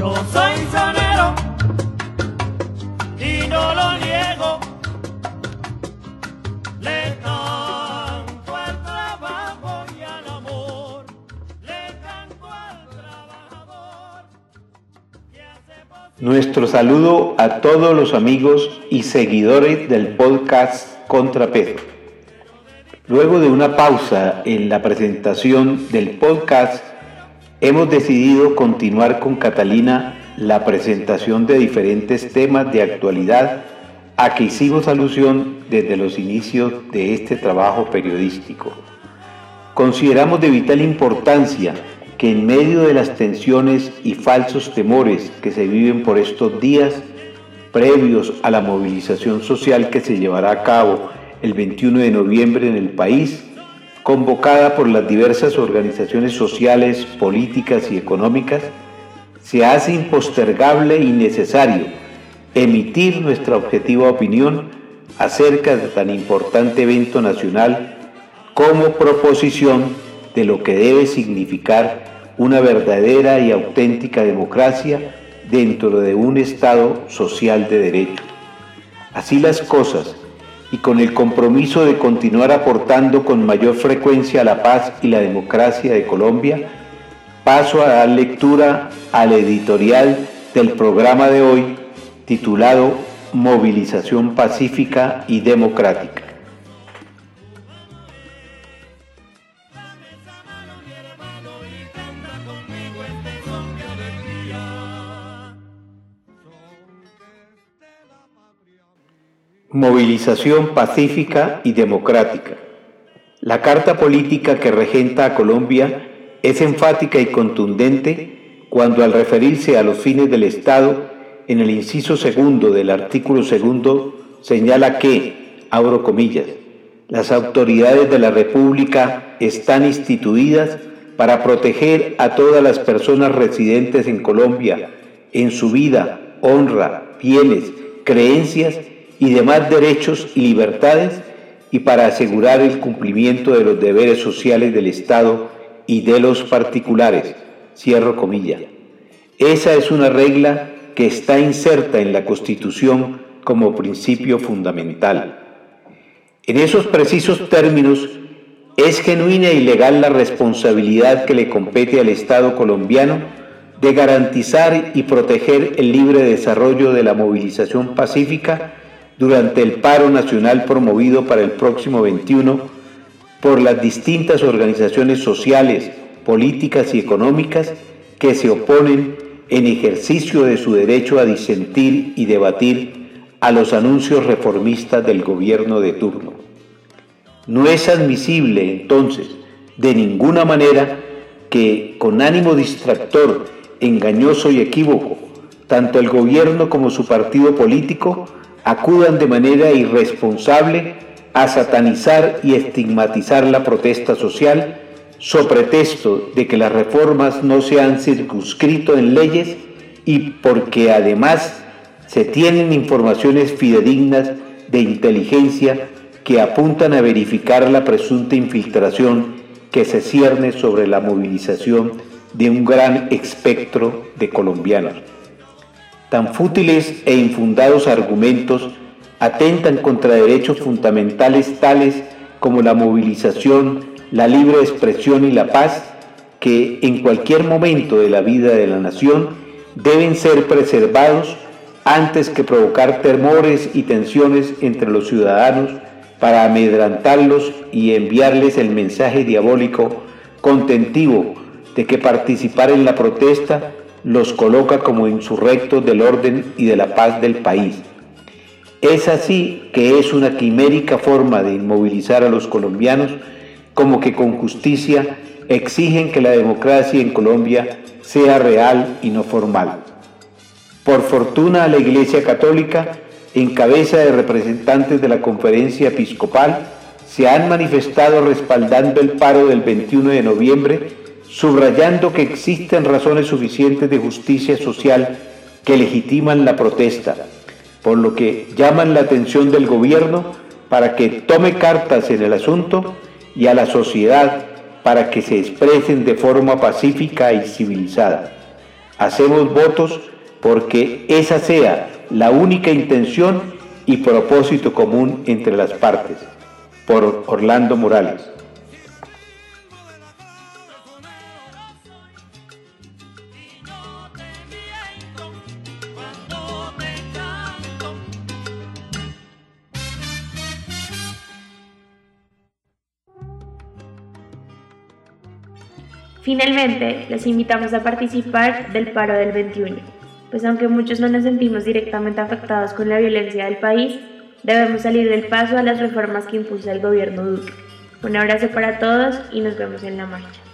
Yo soy sonero y no lo niego. Le canto al trabajo y al amor. Le canto al trabajador. Nuestro saludo a todos los amigos y seguidores del podcast Contrapeso. Luego de una pausa en la presentación del podcast, hemos decidido continuar con Catalina la presentación de diferentes temas de actualidad a que hicimos alusión desde los inicios de este trabajo periodístico. Consideramos de vital importancia que en medio de las tensiones y falsos temores que se viven por estos días, previos a la movilización social que se llevará a cabo el 21 de noviembre en el país, convocada por las diversas organizaciones sociales, políticas y económicas, se hace impostergable y necesario emitir nuestra objetiva opinión acerca de tan importante evento nacional como proposición de lo que debe significar una verdadera y auténtica democracia dentro de un Estado social de derecho. Así las cosas, y con el compromiso de continuar aportando con mayor frecuencia a la paz y la democracia de Colombia, paso a dar lectura al editorial del programa de hoy titulado Movilización Pacífica y Democrática. Movilización pacífica y democrática. La carta política que regenta a Colombia es enfática y contundente cuando al referirse a los fines del Estado, en el inciso segundo del artículo segundo señala que, abro comillas, las autoridades de la República están instituidas para proteger a todas las personas residentes en Colombia en su vida, honra, bienes, creencias y demás derechos y libertades y para asegurar el cumplimiento de los deberes sociales del Estado y de los particulares. Cierro comilla. Esa es una regla que está inserta en la Constitución como principio fundamental. En esos precisos términos, es genuina y legal la responsabilidad que le compete al Estado colombiano de garantizar y proteger el libre desarrollo de la movilización pacífica durante el paro nacional promovido para el próximo 21 por las distintas organizaciones sociales, políticas y económicas que se oponen en ejercicio de su derecho a disentir y debatir a los anuncios reformistas del gobierno de turno. No es admisible entonces de ninguna manera que con ánimo distractor, engañoso y equívoco, tanto el gobierno como su partido político acudan de manera irresponsable a satanizar y estigmatizar la protesta social so pretexto de que las reformas no se han circunscrito en leyes y porque además se tienen informaciones fidedignas de inteligencia que apuntan a verificar la presunta infiltración que se cierne sobre la movilización de un gran espectro de colombianos. Tan fútiles e infundados argumentos atentan contra derechos fundamentales tales como la movilización, la libre expresión y la paz, que en cualquier momento de la vida de la nación deben ser preservados antes que provocar temores y tensiones entre los ciudadanos para amedrantarlos y enviarles el mensaje diabólico contentivo de que participar en la protesta los coloca como insurrectos del orden y de la paz del país. Es así que es una quimérica forma de inmovilizar a los colombianos como que con justicia exigen que la democracia en Colombia sea real y no formal. Por fortuna la Iglesia Católica, en cabeza de representantes de la conferencia episcopal, se han manifestado respaldando el paro del 21 de noviembre subrayando que existen razones suficientes de justicia social que legitiman la protesta, por lo que llaman la atención del gobierno para que tome cartas en el asunto y a la sociedad para que se expresen de forma pacífica y civilizada. Hacemos votos porque esa sea la única intención y propósito común entre las partes. Por Orlando Morales. Finalmente, les invitamos a participar del paro del 21, pues aunque muchos no nos sentimos directamente afectados con la violencia del país, debemos salir del paso a las reformas que impulsa el gobierno Duque. Un abrazo para todos y nos vemos en la marcha.